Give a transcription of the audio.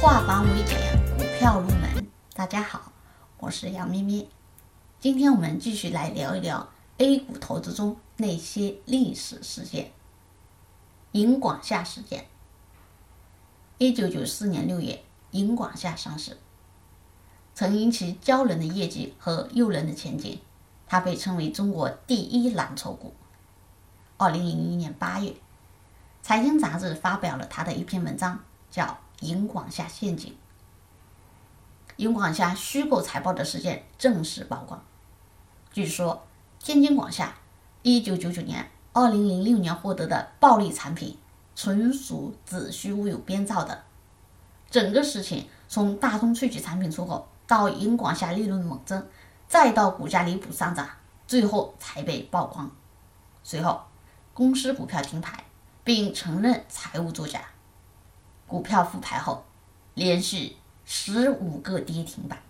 化繁为简，股票入门。大家好，我是杨咪咪。今天我们继续来聊一聊 A 股投资中那些历史事件。银广夏事件。一九九四年六月，银广夏上市，曾因其骄人的业绩和诱人的前景，它被称为中国第一蓝筹股。二零零一年八月，财经杂志发表了他的一篇文章，叫。银广夏陷阱，银广夏虚构财报的事件正式曝光。据说，天津广夏一九九九年、二零零六年获得的暴利产品，纯属子虚乌有、编造的。整个事情从大宗萃取产品出口，到银广夏利润猛增，再到股价离谱上涨，最后才被曝光。随后，公司股票停牌，并承认财务作假。股票复牌后，连续十五个跌停板。